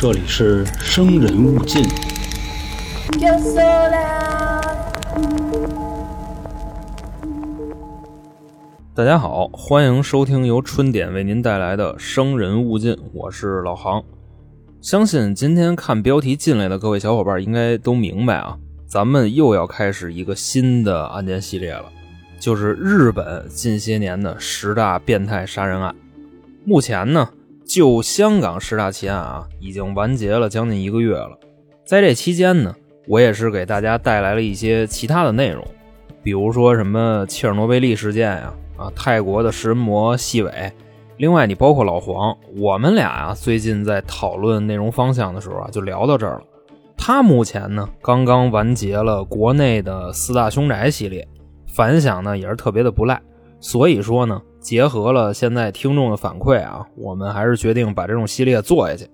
这里是生人勿近。大家好，欢迎收听由春点为您带来的《生人勿近》，我是老航。相信今天看标题进来的各位小伙伴应该都明白啊，咱们又要开始一个新的案件系列了，就是日本近些年的十大变态杀人案。目前呢，就香港十大奇案啊，已经完结了将近一个月了。在这期间呢，我也是给大家带来了一些其他的内容，比如说什么切尔诺贝利事件呀、啊，泰国的食人魔细尾。另外，你包括老黄，我们俩啊，最近在讨论内容。方向的时候啊，就聊到这儿了。他目前呢，刚刚完结了国内的四大凶宅系列，反响呢也是特别的不赖。所以说呢，结合了现在听众的反馈啊，我们还是决定把这种系列做下去。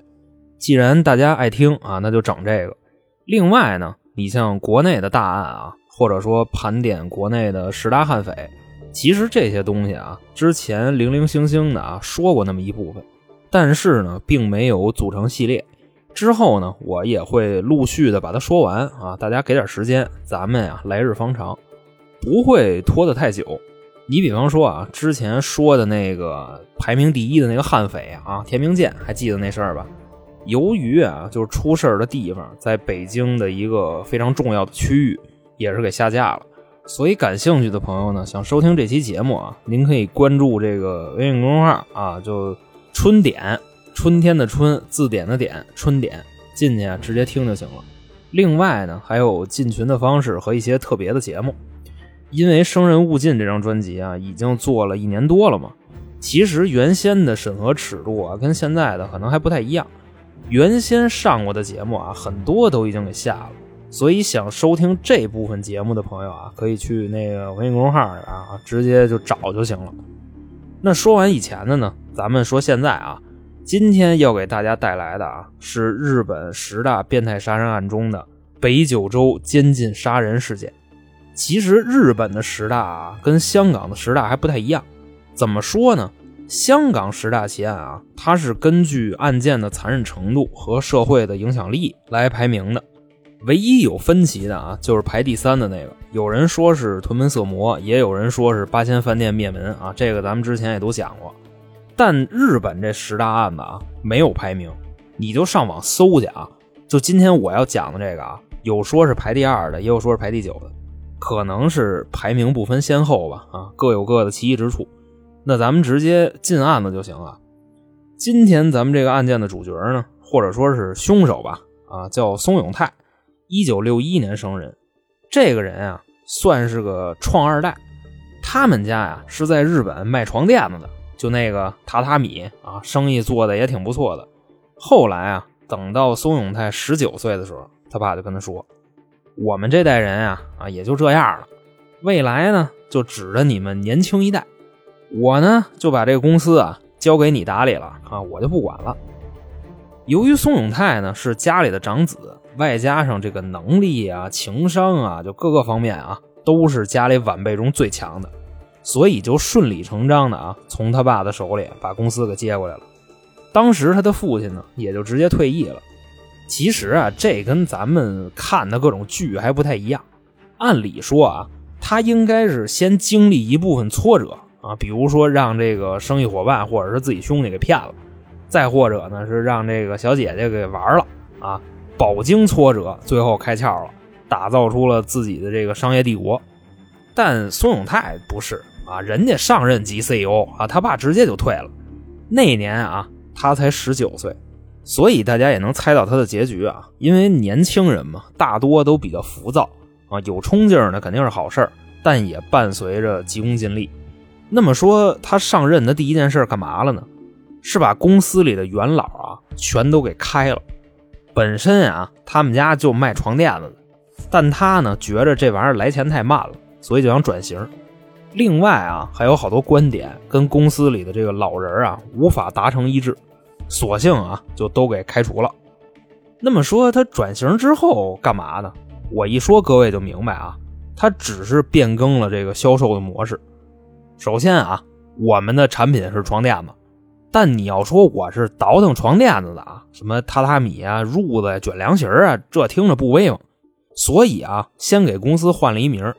既然大家爱听啊，那就整这个。另外呢，你像国内的大案啊，或者说盘点国内的十大悍匪，其实这些东西啊，之前零零星星的啊说过那么一部分，但是呢，并没有组成系列。之后呢，我也会陆续的把它说完啊，大家给点时间，咱们呀来日方长，不会拖得太久。你比方说啊，之前说的那个排名第一的那个悍匪啊，田明建，还记得那事儿吧？由于啊，就是出事儿的地方在北京的一个非常重要的区域，也是给下架了。所以感兴趣的朋友呢，想收听这期节目啊，您可以关注这个微信公众号啊，就春点，春天的春，字典的典，春点，进去啊直接听就行了。另外呢，还有进群的方式和一些特别的节目。因为《生人勿近》这张专辑啊，已经做了一年多了嘛，其实原先的审核尺度啊，跟现在的可能还不太一样。原先上过的节目啊，很多都已经给下了，所以想收听这部分节目的朋友啊，可以去那个微信公众号啊，直接就找就行了。那说完以前的呢，咱们说现在啊，今天要给大家带来的啊，是日本十大变态杀人案中的北九州监禁杀人事件。其实日本的十大啊，跟香港的十大还不太一样。怎么说呢？香港十大奇案啊，它是根据案件的残忍程度和社会的影响力来排名的。唯一有分歧的啊，就是排第三的那个。有人说是屯门色魔，也有人说是八仙饭店灭门啊。这个咱们之前也都讲过。但日本这十大案子啊，没有排名，你就上网搜去啊。就今天我要讲的这个啊，有说是排第二的，也有说是排第九的。可能是排名不分先后吧，啊，各有各的奇异之处。那咱们直接进案子就行了。今天咱们这个案件的主角呢，或者说是凶手吧，啊，叫松永泰，一九六一年生人。这个人啊，算是个创二代。他们家呀是在日本卖床垫子的，就那个榻榻米啊，生意做的也挺不错的。后来啊，等到松永泰十九岁的时候，他爸就跟他说。我们这代人啊啊也就这样了，未来呢就指着你们年轻一代，我呢就把这个公司啊交给你打理了啊，我就不管了。由于宋永泰呢是家里的长子，外加上这个能力啊、情商啊，就各个方面啊都是家里晚辈中最强的，所以就顺理成章的啊从他爸的手里把公司给接过来了。当时他的父亲呢也就直接退役了。其实啊，这跟咱们看的各种剧还不太一样。按理说啊，他应该是先经历一部分挫折啊，比如说让这个生意伙伴或者是自己兄弟给骗了，再或者呢是让这个小姐姐给玩了啊，饱经挫折，最后开窍了，打造出了自己的这个商业帝国。但孙永泰不是啊，人家上任即 CEO 啊，他爸直接就退了。那年啊，他才十九岁。所以大家也能猜到他的结局啊，因为年轻人嘛，大多都比较浮躁啊，有冲劲儿呢肯定是好事儿，但也伴随着急功近利。那么说他上任的第一件事干嘛了呢？是把公司里的元老啊全都给开了。本身啊，他们家就卖床垫子的，但他呢觉着这玩意儿来钱太慢了，所以就想转型。另外啊，还有好多观点跟公司里的这个老人啊无法达成一致。索性啊，就都给开除了。那么说他转型之后干嘛呢？我一说各位就明白啊，他只是变更了这个销售的模式。首先啊，我们的产品是床垫子，但你要说我是倒腾床垫子的啊，什么榻榻米啊、褥子、卷凉席啊，这听着不威风。所以啊，先给公司换了一名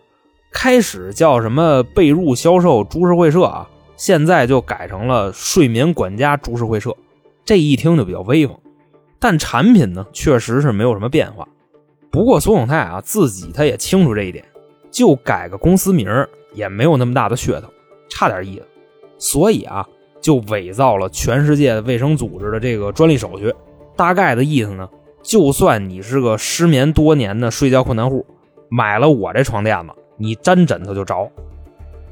开始叫什么被褥销售株式会社啊，现在就改成了睡眠管家株式会社。这一听就比较威风，但产品呢，确实是没有什么变化。不过苏永泰啊，自己他也清楚这一点，就改个公司名也没有那么大的噱头，差点意思。所以啊。就伪造了全世界卫生组织的这个专利手续，大概的意思呢，就算你是个失眠多年的睡觉困难户，买了我这床垫子，你沾枕头就着。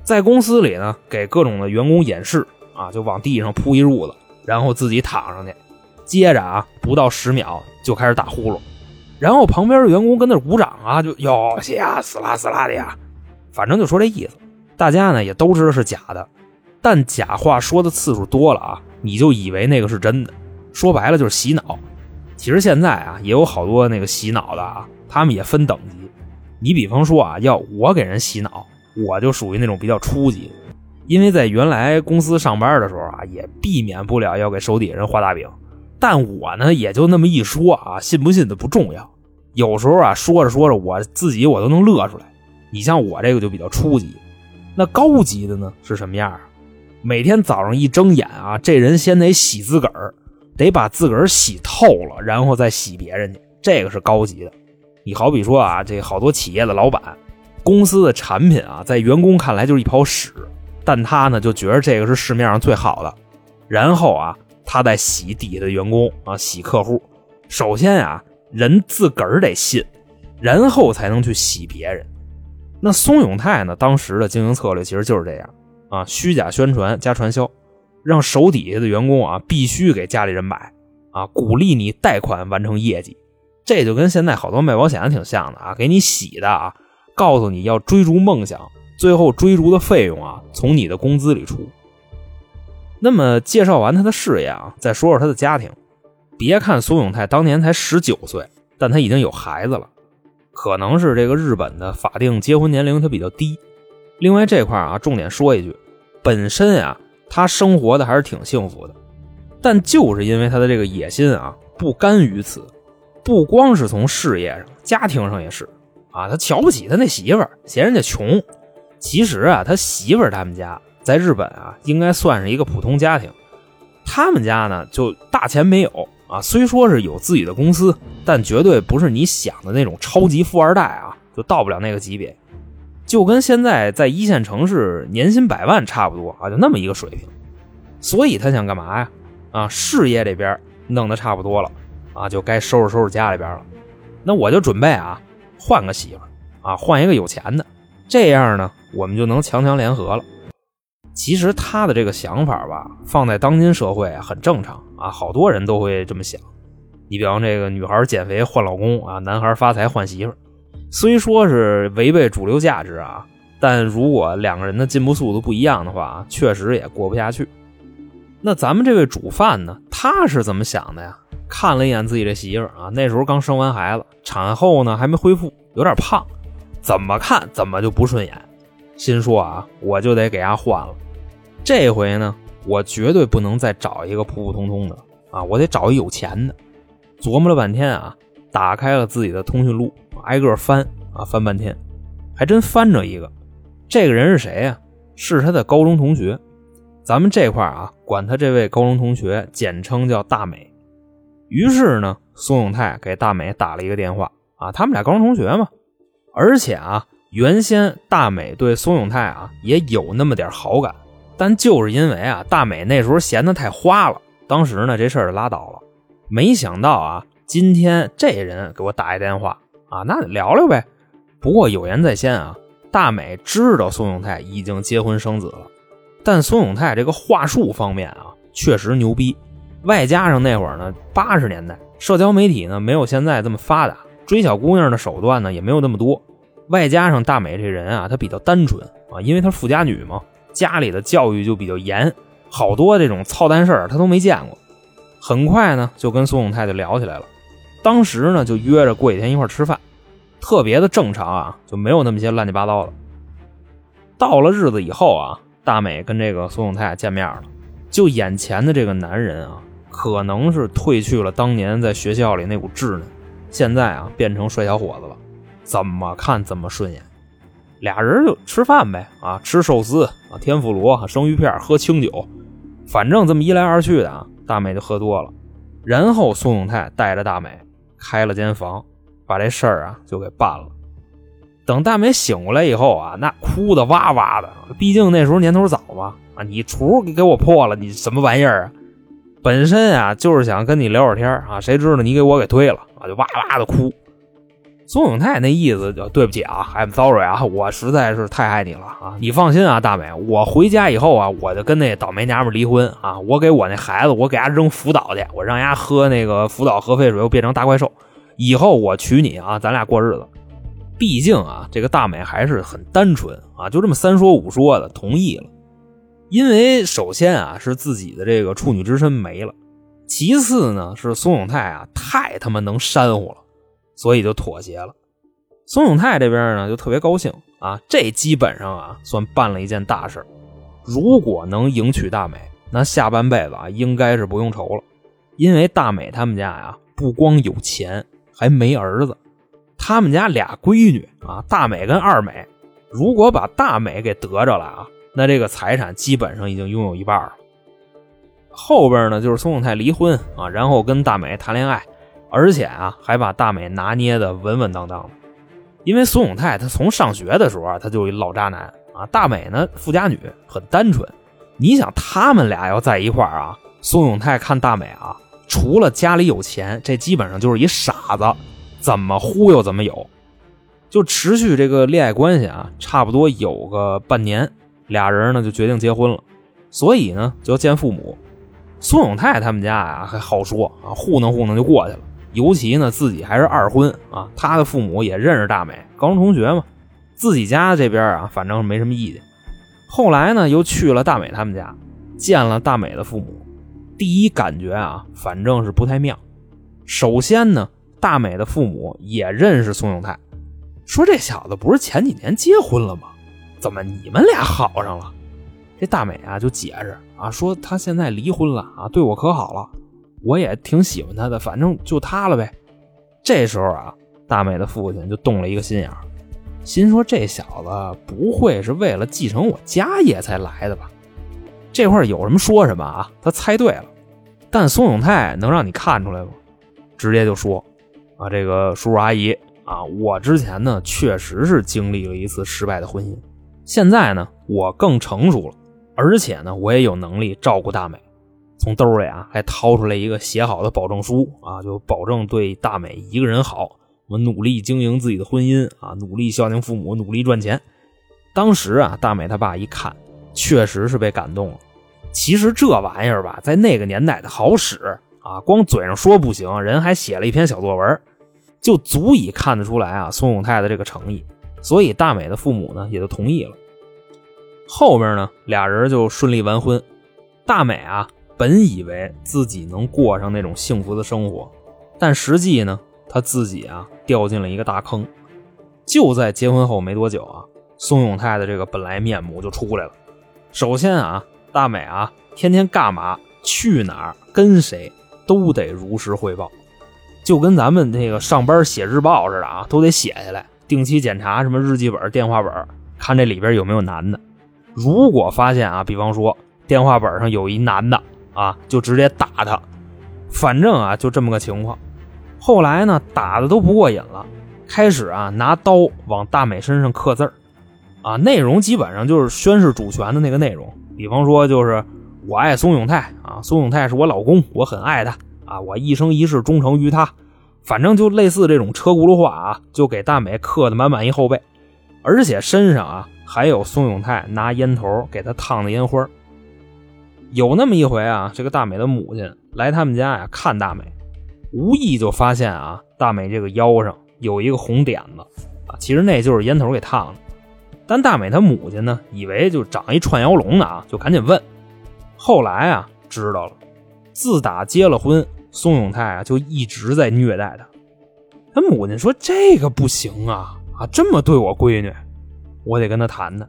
在公司里呢，给各种的员工演示啊，就往地上铺一褥子，然后自己躺上去，接着啊，不到十秒就开始打呼噜，然后旁边的员工跟那鼓掌啊，就哟呀死啦死啦的呀，反正就说这意思，大家呢也都知道是假的。但假话说的次数多了啊，你就以为那个是真的，说白了就是洗脑。其实现在啊，也有好多那个洗脑的啊，他们也分等级。你比方说啊，要我给人洗脑，我就属于那种比较初级。因为在原来公司上班的时候啊，也避免不了要给手底下人画大饼。但我呢，也就那么一说啊，信不信的不重要。有时候啊，说着说着，我自己我都能乐出来。你像我这个就比较初级，那高级的呢是什么样啊？每天早上一睁眼啊，这人先得洗自个儿，得把自个儿洗透了，然后再洗别人去。这个是高级的。你好比说啊，这好多企业的老板，公司的产品啊，在员工看来就是一泡屎，但他呢就觉得这个是市面上最好的。然后啊，他在洗底下的员工啊，洗客户。首先啊，人自个儿得信，然后才能去洗别人。那松永泰呢，当时的经营策略其实就是这样。啊，虚假宣传加传销，让手底下的员工啊必须给家里人买啊，鼓励你贷款完成业绩，这就跟现在好多卖保险的挺像的啊，给你洗的啊，告诉你要追逐梦想，最后追逐的费用啊从你的工资里出。那么介绍完他的事业啊，再说说他的家庭。别看苏永泰当年才十九岁，但他已经有孩子了，可能是这个日本的法定结婚年龄他比较低。另外这块啊，重点说一句。本身啊，他生活的还是挺幸福的，但就是因为他的这个野心啊，不甘于此，不光是从事业上，家庭上也是啊，他瞧不起他那媳妇儿，嫌人家穷。其实啊，他媳妇儿他们家在日本啊，应该算是一个普通家庭，他们家呢就大钱没有啊，虽说是有自己的公司，但绝对不是你想的那种超级富二代啊，就到不了那个级别。就跟现在在一线城市年薪百万差不多啊，就那么一个水平。所以他想干嘛呀？啊，事业这边弄得差不多了啊，就该收拾收拾家里边了。那我就准备啊，换个媳妇啊，换一个有钱的，这样呢，我们就能强强联合了。其实他的这个想法吧，放在当今社会很正常啊，好多人都会这么想。你比方这个女孩减肥换老公啊，男孩发财换媳妇。虽说是违背主流价值啊，但如果两个人的进步速度不一样的话，确实也过不下去。那咱们这位主犯呢，他是怎么想的呀？看了一眼自己的媳妇啊，那时候刚生完孩子，产后呢还没恢复，有点胖，怎么看怎么就不顺眼，心说啊，我就得给伢换了。这回呢，我绝对不能再找一个普普通通的啊，我得找一有钱的。琢磨了半天啊，打开了自己的通讯录。挨个翻啊，翻半天，还真翻着一个。这个人是谁呀？是他的高中同学。咱们这块啊，管他这位高中同学简称叫大美。于是呢，宋永泰给大美打了一个电话啊，他们俩高中同学嘛。而且啊，原先大美对宋永泰啊也有那么点好感，但就是因为啊，大美那时候闲的太花了，当时呢这事儿拉倒了。没想到啊，今天这人给我打一电话。啊，那聊聊呗。不过有言在先啊，大美知道宋永泰已经结婚生子了，但宋永泰这个话术方面啊，确实牛逼。外加上那会儿呢，八十年代社交媒体呢没有现在这么发达，追小姑娘的手段呢也没有那么多。外加上大美这人啊，她比较单纯啊，因为她富家女嘛，家里的教育就比较严，好多这种操蛋事儿她都没见过。很快呢，就跟宋永泰就聊起来了。当时呢，就约着过几天一块吃饭，特别的正常啊，就没有那么些乱七八糟的。到了日子以后啊，大美跟这个苏永泰见面了，就眼前的这个男人啊，可能是褪去了当年在学校里那股稚嫩，现在啊变成帅小伙子了，怎么看怎么顺眼。俩人就吃饭呗，啊，吃寿司啊，天妇罗、生鱼片，喝清酒，反正这么一来二去的啊，大美就喝多了。然后宋永泰带着大美开了间房，把这事儿啊就给办了。等大美醒过来以后啊，那哭的哇哇的，毕竟那时候年头早嘛，啊，你厨给给我破了，你什么玩意儿啊？本身啊就是想跟你聊会儿天啊，谁知道你给我给推了啊，就哇哇的哭。宋永泰那意思就对不起啊，I'm sorry 啊，我实在是太爱你了啊！你放心啊，大美，我回家以后啊，我就跟那倒霉娘们离婚啊！我给我那孩子，我给他扔福岛去，我让伢喝那个福岛核废水，又变成大怪兽。以后我娶你啊，咱俩过日子。毕竟啊，这个大美还是很单纯啊，就这么三说五说的同意了。因为首先啊，是自己的这个处女之身没了；其次呢，是宋永泰啊，太他妈能煽乎了。所以就妥协了。宋永泰这边呢就特别高兴啊，这基本上啊算办了一件大事如果能迎娶大美，那下半辈子啊应该是不用愁了。因为大美他们家呀不光有钱，还没儿子。他们家俩闺女啊，大美跟二美，如果把大美给得着了啊，那这个财产基本上已经拥有一半了。后边呢就是宋永泰离婚啊，然后跟大美谈恋爱。而且啊，还把大美拿捏的稳稳当当的，因为宋永泰他从上学的时候啊，他就一老渣男啊。大美呢，富家女，很单纯。你想他们俩要在一块儿啊，宋永泰看大美啊，除了家里有钱，这基本上就是一傻子，怎么忽悠怎么有。就持续这个恋爱关系啊，差不多有个半年，俩人呢就决定结婚了，所以呢就要见父母。孙永泰他们家啊还好说啊，糊弄糊弄就过去了。尤其呢，自己还是二婚啊，他的父母也认识大美，高中同学嘛。自己家这边啊，反正没什么意见。后来呢，又去了大美他们家，见了大美的父母。第一感觉啊，反正是不太妙。首先呢，大美的父母也认识宋永泰，说这小子不是前几年结婚了吗？怎么你们俩好上了？这大美啊就解释啊，说他现在离婚了啊，对我可好了。我也挺喜欢他的，反正就他了呗。这时候啊，大美的父亲就动了一个心眼心说这小子不会是为了继承我家业才来的吧？这块有什么说什么啊？他猜对了，但宋永泰能让你看出来吗？直接就说啊，这个叔叔阿姨啊，我之前呢确实是经历了一次失败的婚姻，现在呢我更成熟了，而且呢我也有能力照顾大美。从兜里啊，还掏出来一个写好的保证书啊，就保证对大美一个人好，我努力经营自己的婚姻啊，努力孝敬父母，努力赚钱。当时啊，大美他爸一看，确实是被感动了。其实这玩意儿吧，在那个年代的好使啊，光嘴上说不行，人还写了一篇小作文，就足以看得出来啊，宋永泰的这个诚意。所以大美的父母呢，也就同意了。后边呢，俩人就顺利完婚。大美啊。本以为自己能过上那种幸福的生活，但实际呢，她自己啊掉进了一个大坑。就在结婚后没多久啊，宋永泰的这个本来面目就出来了。首先啊，大美啊，天天干嘛、去哪儿、跟谁，都得如实汇报，就跟咱们那个上班写日报似的啊，都得写下来，定期检查什么日记本、电话本，看这里边有没有男的。如果发现啊，比方说电话本上有一男的。啊，就直接打他，反正啊，就这么个情况。后来呢，打的都不过瘾了，开始啊，拿刀往大美身上刻字儿，啊，内容基本上就是宣誓主权的那个内容。比方说，就是我爱宋永泰啊，宋永泰是我老公，我很爱他啊，我一生一世忠诚于他。反正就类似这种车轱辘话啊，就给大美刻的满满一后背，而且身上啊还有宋永泰拿烟头给他烫的烟花。有那么一回啊，这个大美的母亲来他们家呀看大美，无意就发现啊，大美这个腰上有一个红点子啊，其实那就是烟头给烫的。但大美她母亲呢，以为就长一串腰龙呢啊，就赶紧问。后来啊，知道了，自打结了婚，宋永泰啊就一直在虐待他。他母亲说：“这个不行啊，啊这么对我闺女，我得跟他谈谈。”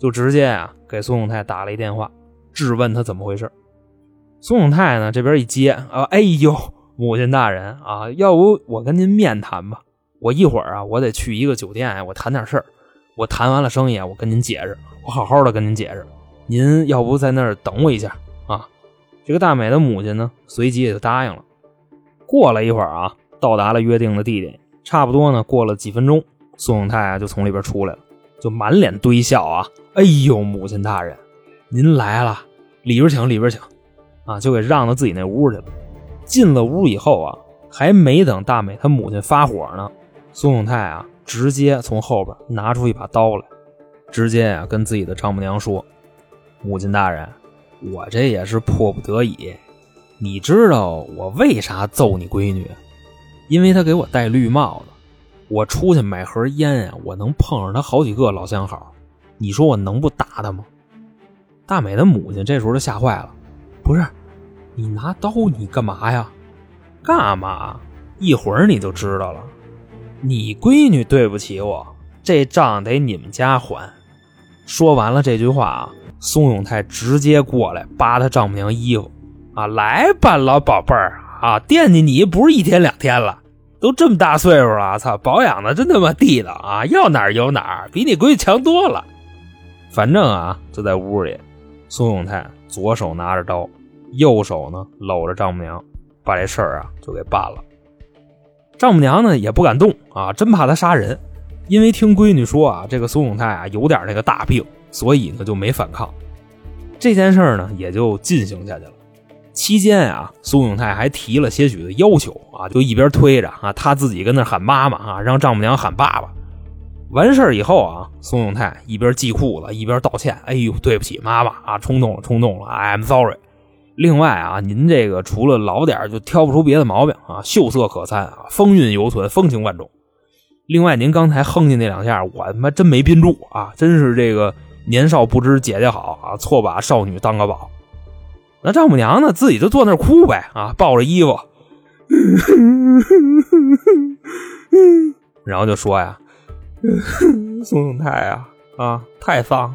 就直接啊给宋永泰打了一电话。质问他怎么回事宋永泰呢这边一接啊，哎呦，母亲大人啊，要不我跟您面谈吧？我一会儿啊，我得去一个酒店，我谈点事儿。我谈完了生意，我跟您解释，我好好的跟您解释。您要不在那儿等我一下？这个大美的母亲呢，随即也就答应了。过了一会儿啊，到达了约定的地点，差不多呢，过了几分钟，宋永泰啊就从里边出来了，就满脸堆笑啊，哎呦，母亲大人，您来了，里边请，里边请，啊，就给让到自己那屋去了。进了屋以后啊，还没等大美她母亲发火呢。宋永泰啊，直接从后边拿出一把刀来，直接啊跟自己的丈母娘说：“母亲大人，我这也是迫不得已。你知道我为啥揍你闺女？因为她给我戴绿帽子。我出去买盒烟呀，我能碰上她好几个老相好。你说我能不打她吗？”大美的母亲这时候就吓坏了：“不是，你拿刀你干嘛呀？干嘛？一会儿你就知道了。”你闺女对不起我，这账得你们家还。说完了这句话啊，宋永泰直接过来扒他丈母娘衣服啊，来吧，老宝贝儿啊，惦记你不是一天两天了，都这么大岁数了，操，保养的真他妈地道啊，要哪儿有哪儿，比你闺女强多了。反正啊，就在屋里，宋永泰左手拿着刀，右手呢搂着丈母娘，把这事儿啊就给办了。丈母娘呢也不敢动啊，真怕他杀人，因为听闺女说啊，这个宋永泰啊有点那个大病，所以呢就没反抗。这件事呢也就进行下去了。期间啊，宋永泰还提了些许的要求啊，就一边推着啊，他自己跟那喊妈妈啊，让丈母娘喊爸爸。完事以后啊，宋永泰一边系裤子一边道歉：“哎呦，对不起，妈妈啊，冲动了，冲动了，I'm sorry。”另外啊，您这个除了老点就挑不出别的毛病啊，秀色可餐啊，风韵犹存，风情万种。另外，您刚才哼唧那两下，我他妈真没憋住啊，真是这个年少不知姐姐好啊，错把少女当个宝。那丈母娘呢，自己就坐那哭呗啊，抱着衣服，然后就说呀：“宋永泰啊啊，太丧，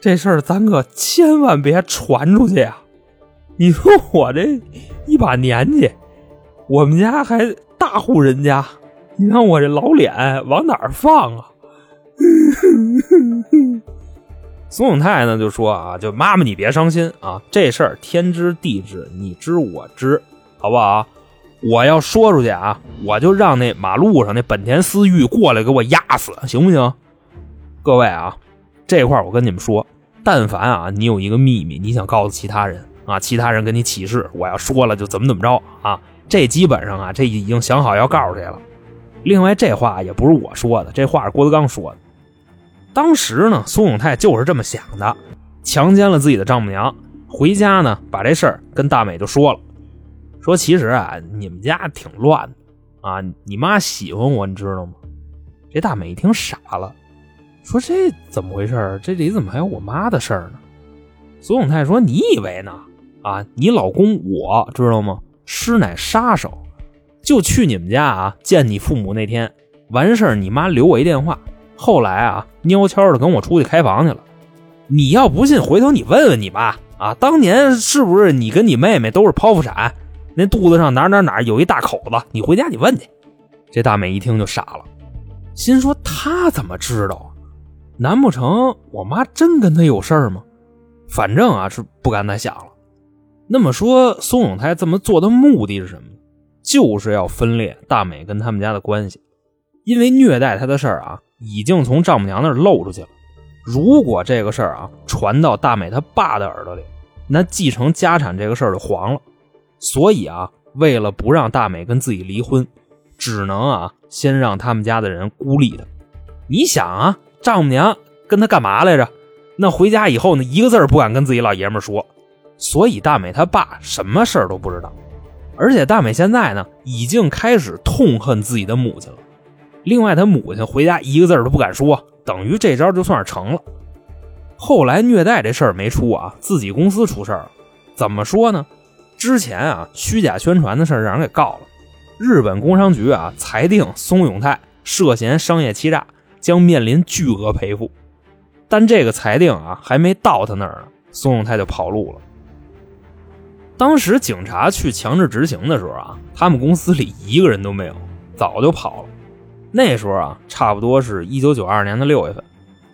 这事儿咱可千万别传出去呀。”你说我这一把年纪，我们家还大户人家，你让我这老脸往哪儿放啊？宋永泰呢就说啊，就妈妈你别伤心啊，这事儿天知地知，你知我知，好不好？我要说出去啊，我就让那马路上那本田思域过来给我压死，行不行？各位啊，这块我跟你们说，但凡啊你有一个秘密，你想告诉其他人。啊！其他人跟你起誓，我要说了就怎么怎么着啊！这基本上啊，这已经想好要告诉谁了。另外，这话也不是我说的，这话是郭德纲说的。当时呢，苏永泰就是这么想的，强奸了自己的丈母娘，回家呢，把这事儿跟大美就说了，说其实啊，你们家挺乱的啊，你妈喜欢我，你知道吗？这大美一听傻了，说这怎么回事？这里怎么还有我妈的事儿呢？苏永泰说：“你以为呢？”啊，你老公我知道吗？师乃杀手，就去你们家啊，见你父母那天完事儿，你妈留我一电话。后来啊，悄悄的跟我出去开房去了。你要不信，回头你问问你妈啊，当年是不是你跟你妹妹都是剖腹产？那肚子上哪哪哪有一大口子？你回家你问去。这大美一听就傻了，心说他怎么知道啊？难不成我妈真跟他有事儿吗？反正啊是不敢再想了。那么说，宋永泰这么做的目的是什么？就是要分裂大美跟他们家的关系，因为虐待他的事儿啊，已经从丈母娘那儿漏出去了。如果这个事儿啊传到大美他爸的耳朵里，那继承家产这个事儿就黄了。所以啊，为了不让大美跟自己离婚，只能啊先让他们家的人孤立他。你想啊，丈母娘跟他干嘛来着？那回家以后呢，一个字不敢跟自己老爷们说。所以大美他爸什么事儿都不知道，而且大美现在呢已经开始痛恨自己的母亲了。另外，他母亲回家一个字都不敢说，等于这招就算是成了。后来虐待这事儿没出啊，自己公司出事儿了。怎么说呢？之前啊虚假宣传的事儿让人给告了，日本工商局啊裁定松永泰涉嫌商业欺诈，将面临巨额赔付。但这个裁定啊还没到他那儿呢，松永泰就跑路了。当时警察去强制执行的时候啊，他们公司里一个人都没有，早就跑了。那时候啊，差不多是一九九二年的六月份，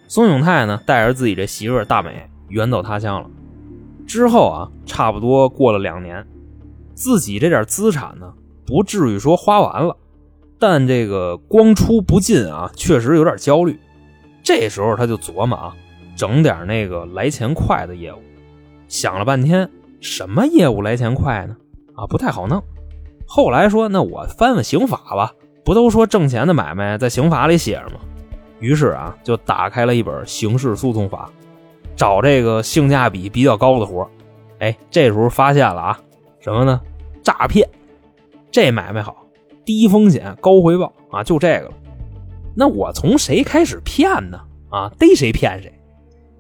宋永泰呢带着自己这媳妇大美远走他乡了。之后啊，差不多过了两年，自己这点资产呢，不至于说花完了，但这个光出不进啊，确实有点焦虑。这时候他就琢磨啊，整点那个来钱快的业务。想了半天，什么业务来钱快呢？啊，不太好弄。后来说，那我翻翻刑法吧，不都说挣钱的买卖在刑法里写着吗？于是啊，就打开了一本刑事诉讼法，找这个性价比比较高的活哎，这时候发现了啊，什么呢？诈骗。这买卖好，低风险高回报啊，就这个了。那我从谁开始骗呢？啊，逮谁骗谁。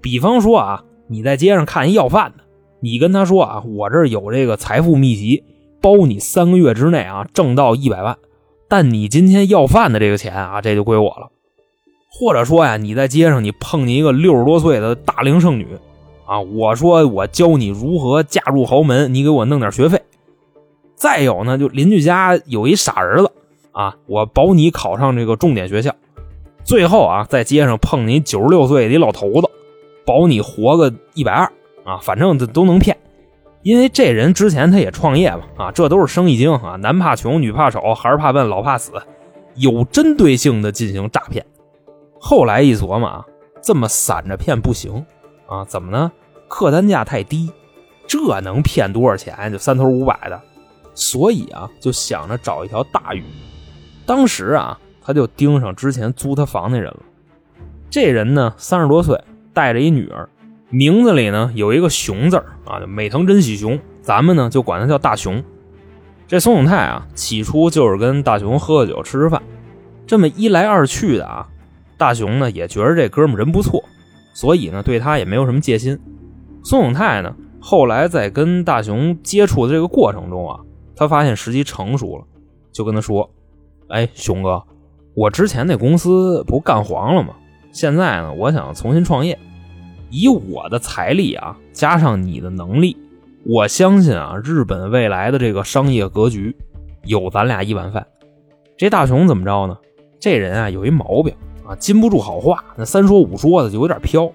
比方说啊，你在街上看一要饭的。你跟他说啊，我这儿有这个财富秘籍，包你三个月之内啊挣到一百万，但你今天要饭的这个钱啊，这就归我了。或者说呀，你在街上你碰见一个六十多岁的大龄剩女，啊，我说我教你如何嫁入豪门，你给我弄点学费。再有呢，就邻居家有一傻儿子，啊，我保你考上这个重点学校。最后啊，在街上碰你九十六岁的老头子，保你活个一百二。啊，反正这都能骗，因为这人之前他也创业嘛，啊，这都是生意经啊，男怕穷，女怕丑，孩儿怕笨，老怕死，有针对性的进行诈骗。后来一琢磨啊，这么散着骗不行啊，怎么呢？客单价太低，这能骗多少钱？就三头五百的，所以啊，就想着找一条大鱼。当时啊，他就盯上之前租他房那人了。这人呢，三十多岁，带着一女儿。名字里呢有一个“熊”字啊，美藤真喜雄，咱们呢就管他叫大熊。这松永泰啊，起初就是跟大熊喝喝酒、吃吃饭，这么一来二去的啊，大熊呢也觉得这哥们人不错，所以呢对他也没有什么戒心。松永泰呢后来在跟大熊接触的这个过程中啊，他发现时机成熟了，就跟他说：“哎，熊哥，我之前那公司不干黄了吗？现在呢，我想重新创业。”以我的财力啊，加上你的能力，我相信啊，日本未来的这个商业格局有咱俩一碗饭。这大雄怎么着呢？这人啊有一毛病啊，禁不住好话，那三说五说的就有点飘，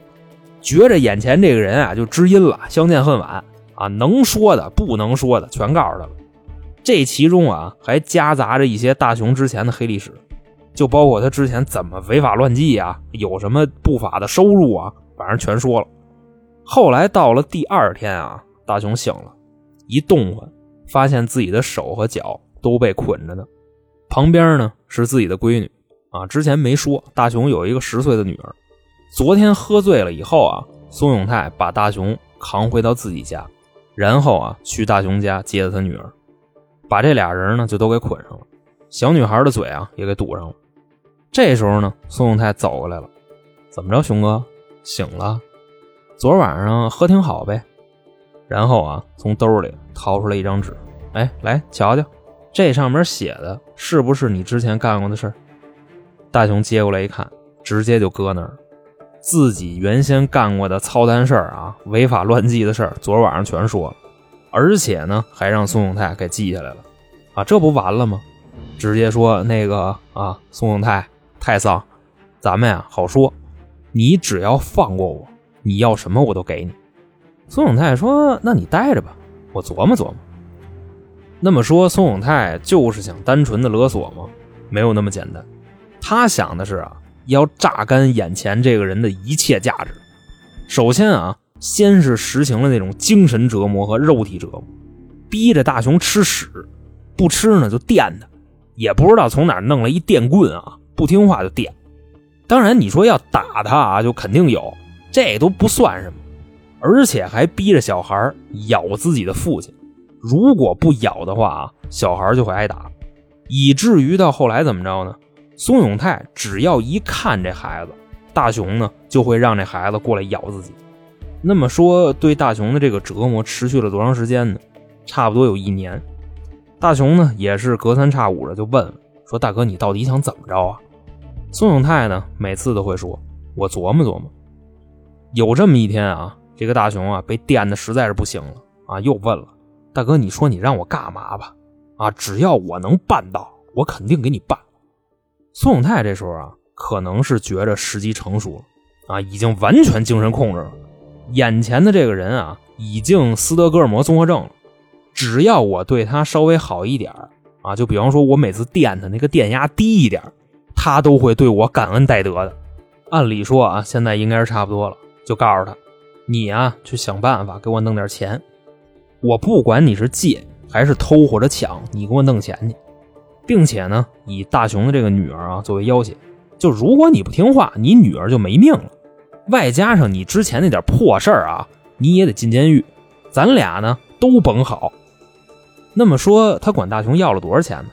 觉着眼前这个人啊就知音了，相见恨晚啊，能说的不能说的全告诉他了。这其中啊还夹杂着一些大雄之前的黑历史，就包括他之前怎么违法乱纪啊，有什么不法的收入啊。反正全说了。后来到了第二天啊，大雄醒了，一动唤，发现自己的手和脚都被捆着呢。旁边呢是自己的闺女啊，之前没说，大雄有一个十岁的女儿。昨天喝醉了以后啊，宋永泰把大雄扛回到自己家，然后啊去大雄家接了他女儿，把这俩人呢就都给捆上了，小女孩的嘴啊也给堵上了。这时候呢，宋永泰走过来了，怎么着，熊哥？醒了，昨晚上喝挺好呗。然后啊，从兜里掏出来一张纸，哎，来瞧瞧，这上面写的是不是你之前干过的事？大雄接过来一看，直接就搁那儿，自己原先干过的操蛋事儿啊，违法乱纪的事儿，昨晚上全说了，而且呢，还让宋永泰给记下来了。啊，这不完了吗？直接说那个啊，宋永泰，太丧，咱们呀好说。你只要放过我，你要什么我都给你。孙永泰说：“那你待着吧，我琢磨琢磨。”那么说，孙永泰就是想单纯的勒索吗？没有那么简单。他想的是啊，要榨干眼前这个人的一切价值。首先啊，先是实行了那种精神折磨和肉体折磨，逼着大雄吃屎，不吃呢就电他，也不知道从哪弄了一电棍啊，不听话就电。当然，你说要打他啊，就肯定有，这都不算什么，而且还逼着小孩咬自己的父亲，如果不咬的话啊，小孩就会挨打，以至于到后来怎么着呢？松永泰只要一看这孩子，大雄呢就会让这孩子过来咬自己。那么说，对大雄的这个折磨持续了多长时间呢？差不多有一年。大雄呢也是隔三差五的就问说：“大哥，你到底想怎么着啊？”宋永泰呢，每次都会说：“我琢磨琢磨。”有这么一天啊，这个大熊啊被电的实在是不行了啊，又问了：“大哥，你说你让我干嘛吧？啊，只要我能办到，我肯定给你办。宋永泰这时候啊，可能是觉着时机成熟了，啊，已经完全精神控制了。眼前的这个人啊，已经斯德哥尔摩综合症了。只要我对他稍微好一点啊，就比方说我每次电他那个电压低一点他都会对我感恩戴德的。按理说啊，现在应该是差不多了，就告诉他，你啊，去想办法给我弄点钱。我不管你是借还是偷或者抢，你给我弄钱去，并且呢，以大雄的这个女儿啊作为要挟，就如果你不听话，你女儿就没命了。外加上你之前那点破事儿啊，你也得进监狱，咱俩呢都甭好。那么说，他管大雄要了多少钱呢？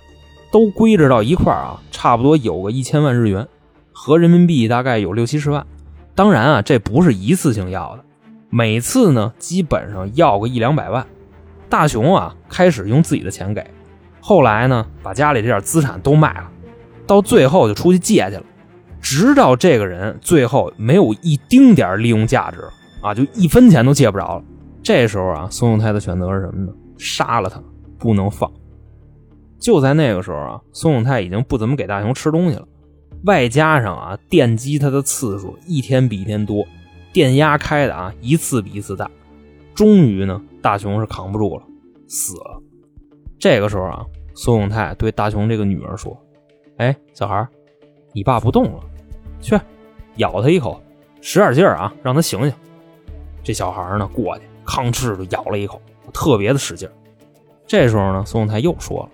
都归置到一块儿啊，差不多有个一千万日元，合人民币大概有六七十万。当然啊，这不是一次性要的，每次呢基本上要个一两百万。大雄啊，开始用自己的钱给，后来呢，把家里这点资产都卖了，到最后就出去借去了，直到这个人最后没有一丁点利用价值啊，就一分钱都借不着了。这时候啊，宋永泰的选择是什么呢？杀了他。不能放。就在那个时候啊，宋永泰已经不怎么给大雄吃东西了，外加上啊电击他的次数一天比一天多，电压开的啊一次比一次大，终于呢大雄是扛不住了，死了。这个时候啊，宋永泰对大雄这个女儿说：“哎，小孩你爸不动了，去咬他一口，使点劲儿啊，让他醒醒。”这小孩呢过去吭哧就咬了一口，特别的使劲。这时候呢，宋永泰又说了：“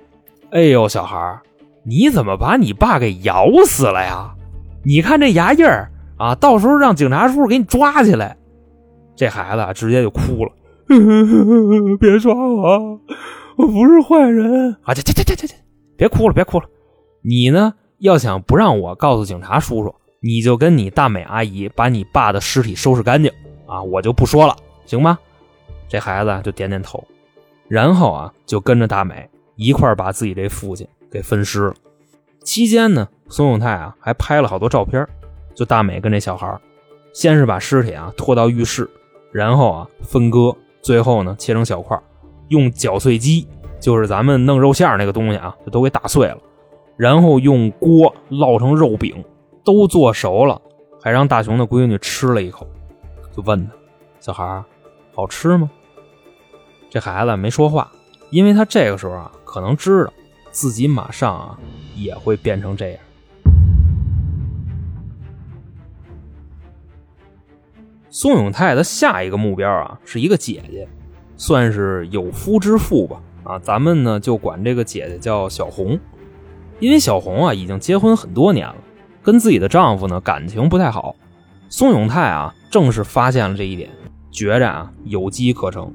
哎呦，小孩你怎么把你爸给咬死了呀？你看这牙印儿啊，到时候让警察叔叔给你抓起来。”这孩子直接就哭了：“ 别抓我，我不是坏人啊！这这这这这这，别哭了，别哭了。你呢，要想不让我告诉警察叔叔，你就跟你大美阿姨把你爸的尸体收拾干净啊，我就不说了，行吗？”这孩子就点点头。然后啊，就跟着大美一块把自己这父亲给分尸了。期间呢，孙永泰啊还拍了好多照片，就大美跟这小孩先是把尸体啊拖到浴室，然后啊分割，最后呢切成小块，用绞碎机，就是咱们弄肉馅那个东西啊，就都给打碎了，然后用锅烙成肉饼，都做熟了，还让大雄的闺女吃了一口，就问他：“小孩好吃吗？”这孩子没说话，因为他这个时候啊，可能知道自己马上啊也会变成这样。宋永泰的下一个目标啊，是一个姐姐，算是有夫之妇吧。啊，咱们呢就管这个姐姐叫小红，因为小红啊已经结婚很多年了，跟自己的丈夫呢感情不太好。宋永泰啊正是发现了这一点，觉着啊有机可乘。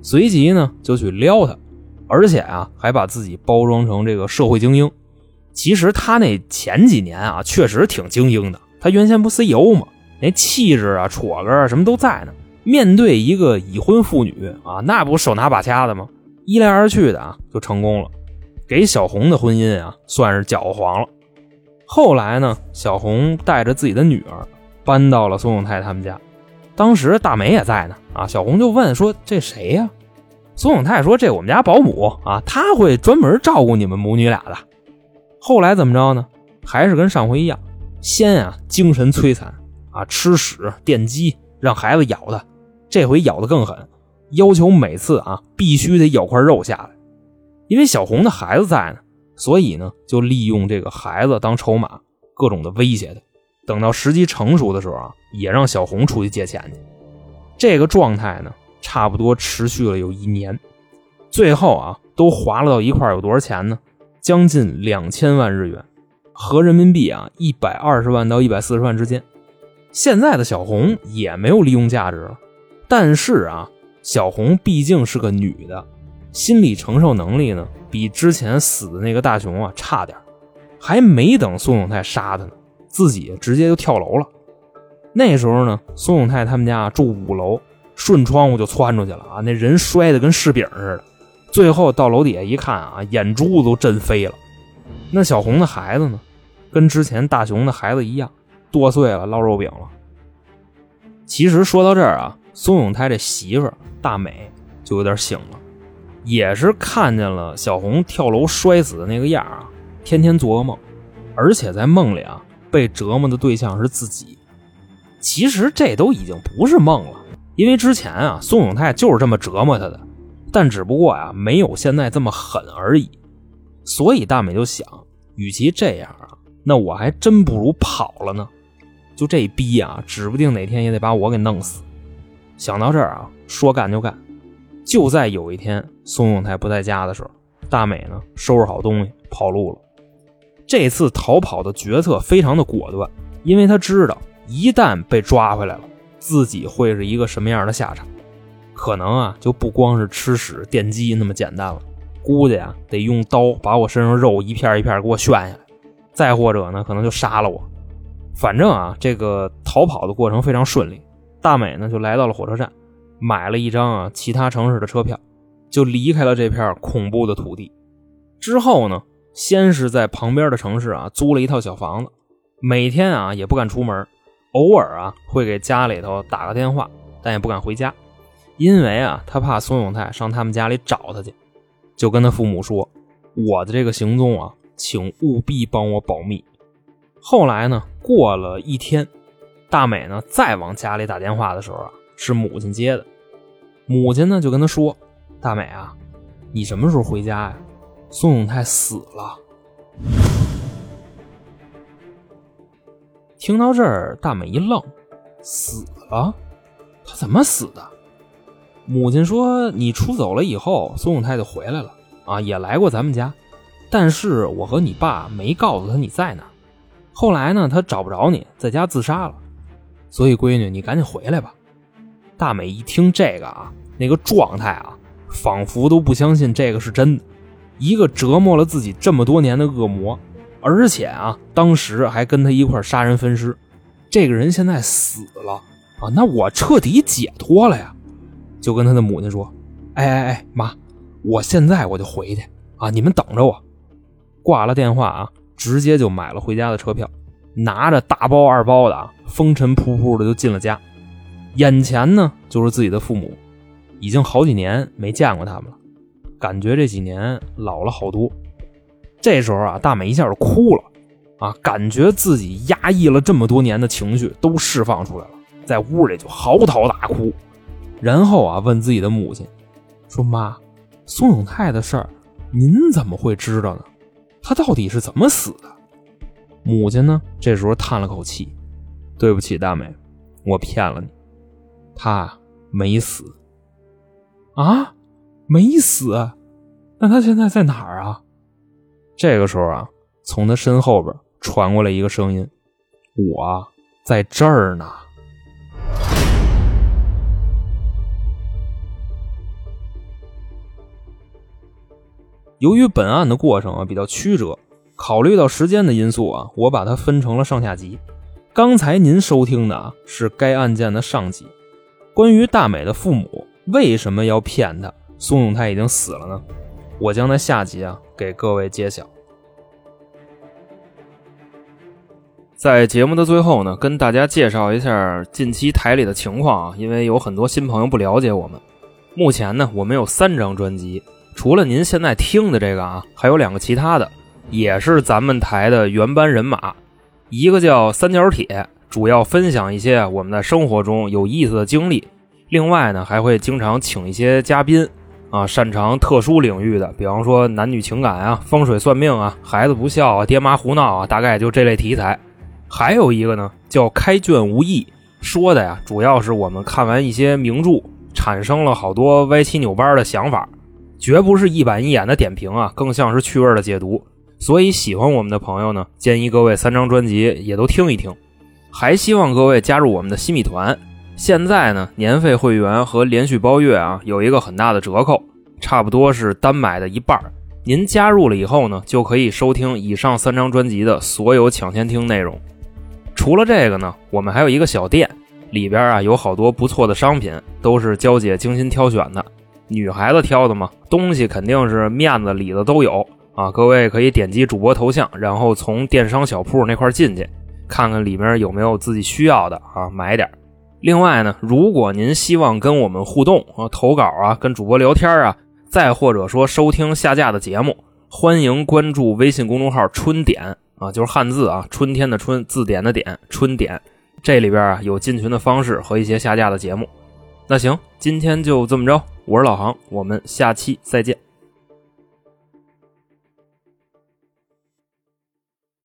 随即呢，就去撩她，而且啊，还把自己包装成这个社会精英。其实他那前几年啊，确实挺精英的。他原先不 CEO 吗？那气质啊、戳个啊，什么都在呢。面对一个已婚妇女啊，那不手拿把掐的吗？一来二去的啊，就成功了，给小红的婚姻啊，算是搅黄了。后来呢，小红带着自己的女儿搬到了宋永泰他们家。当时大美也在呢，啊，小红就问说：“这谁呀？”宋永泰说：“这我们家保姆啊，他会专门照顾你们母女俩的。”后来怎么着呢？还是跟上回一样，先啊精神摧残啊，吃屎电击，让孩子咬他。这回咬的更狠，要求每次啊必须得咬块肉下来。因为小红的孩子在呢，所以呢就利用这个孩子当筹码，各种的威胁他。等到时机成熟的时候啊，也让小红出去借钱去。这个状态呢，差不多持续了有一年，最后啊，都划了到一块有多少钱呢？将近两千万日元，合人民币啊一百二十万到一百四十万之间。现在的小红也没有利用价值了，但是啊，小红毕竟是个女的，心理承受能力呢，比之前死的那个大雄啊差点还没等宋永泰杀他呢。自己直接就跳楼了。那时候呢，孙永泰他们家住五楼，顺窗户就窜出去了啊！那人摔得跟柿饼似的。最后到楼底下一看啊，眼珠子都震飞了。那小红的孩子呢，跟之前大雄的孩子一样，剁碎了烙肉饼了。其实说到这儿啊，孙永泰这媳妇大美就有点醒了。也是看见了小红跳楼摔死的那个样啊，天天做噩梦，而且在梦里啊被折磨的对象是自己。其实这都已经不是梦了，因为之前啊宋永泰就是这么折磨他的，但只不过呀没有现在这么狠而已。所以大美就想，与其这样啊，那我还真不如跑了呢。就这逼啊，指不定哪天也得把我给弄死。想到这儿啊，说干就干。就在有一天，宋永泰不在家的时候，大美呢收拾好东西跑路了。这次逃跑的决策非常的果断，因为他知道一旦被抓回来了，自己会是一个什么样的下场。可能啊，就不光是吃屎电击那么简单了，估计啊得用刀把我身上肉一片一片给我炫下来，再或者呢，可能就杀了我。反正啊，这个逃跑的过程非常顺利。大美呢就来到了火车站，买了一张啊其他城市的车票，就离开了这片恐怖的土地。之后呢，先是在旁边的城市啊租了一套小房子，每天啊也不敢出门，偶尔啊会给家里头打个电话，但也不敢回家，因为啊他怕宋永泰上他们家里找他去，就跟他父母说：“我的这个行踪啊，请务必帮我保密。”后来呢？过了一天，大美呢再往家里打电话的时候啊，是母亲接的。母亲呢就跟他说：“大美啊，你什么时候回家呀？宋永泰死了。”听到这儿，大美一愣：“死了？他怎么死的？”母亲说：“你出走了以后，孙永泰就回来了啊，也来过咱们家，但是我和你爸没告诉他你在哪。”后来呢，他找不着你，在家自杀了。所以，闺女，你赶紧回来吧。大美一听这个啊，那个状态啊，仿佛都不相信这个是真的。一个折磨了自己这么多年的恶魔，而且啊，当时还跟他一块杀人分尸，这个人现在死了啊，那我彻底解脱了呀。就跟他的母亲说：“哎哎哎，妈，我现在我就回去啊，你们等着我。”挂了电话啊。直接就买了回家的车票，拿着大包二包的啊，风尘仆仆的就进了家。眼前呢就是自己的父母，已经好几年没见过他们了，感觉这几年老了好多。这时候啊，大美一下就哭了啊，感觉自己压抑了这么多年的情绪都释放出来了，在屋里就嚎啕大哭。然后啊，问自己的母亲说：“妈，宋永泰的事儿，您怎么会知道呢？”他到底是怎么死的？母亲呢？这时候叹了口气：“对不起，大美，我骗了你，他没死。啊，没死？那他现在在哪儿啊？”这个时候啊，从他身后边传过来一个声音：“我在这儿呢。”由于本案的过程啊比较曲折，考虑到时间的因素啊，我把它分成了上下集。刚才您收听的啊是该案件的上集，关于大美的父母为什么要骗她宋永泰已经死了呢？我将在下集啊给各位揭晓。在节目的最后呢，跟大家介绍一下近期台里的情况啊，因为有很多新朋友不了解我们。目前呢，我们有三张专辑。除了您现在听的这个啊，还有两个其他的，也是咱们台的原班人马。一个叫三角铁，主要分享一些我们在生活中有意思的经历。另外呢，还会经常请一些嘉宾啊，擅长特殊领域的，比方说男女情感啊、风水算命啊、孩子不孝啊、爹妈胡闹啊，大概就这类题材。还有一个呢，叫开卷无益，说的呀，主要是我们看完一些名著，产生了好多歪七扭八的想法。绝不是一板一眼的点评啊，更像是趣味的解读。所以喜欢我们的朋友呢，建议各位三张专辑也都听一听。还希望各位加入我们的新米团。现在呢，年费会员和连续包月啊，有一个很大的折扣，差不多是单买的一半。您加入了以后呢，就可以收听以上三张专辑的所有抢先听内容。除了这个呢，我们还有一个小店，里边啊有好多不错的商品，都是娇姐精心挑选的。女孩子挑的嘛，东西肯定是面子里子都有啊！各位可以点击主播头像，然后从电商小铺那块进去，看看里面有没有自己需要的啊，买点。另外呢，如果您希望跟我们互动啊，投稿啊，跟主播聊天啊，再或者说收听下架的节目，欢迎关注微信公众号“春点”啊，就是汉字啊，春天的春，字典的典，春点。这里边啊有进群的方式和一些下架的节目。那行，今天就这么着，我是老航，我们下期再见。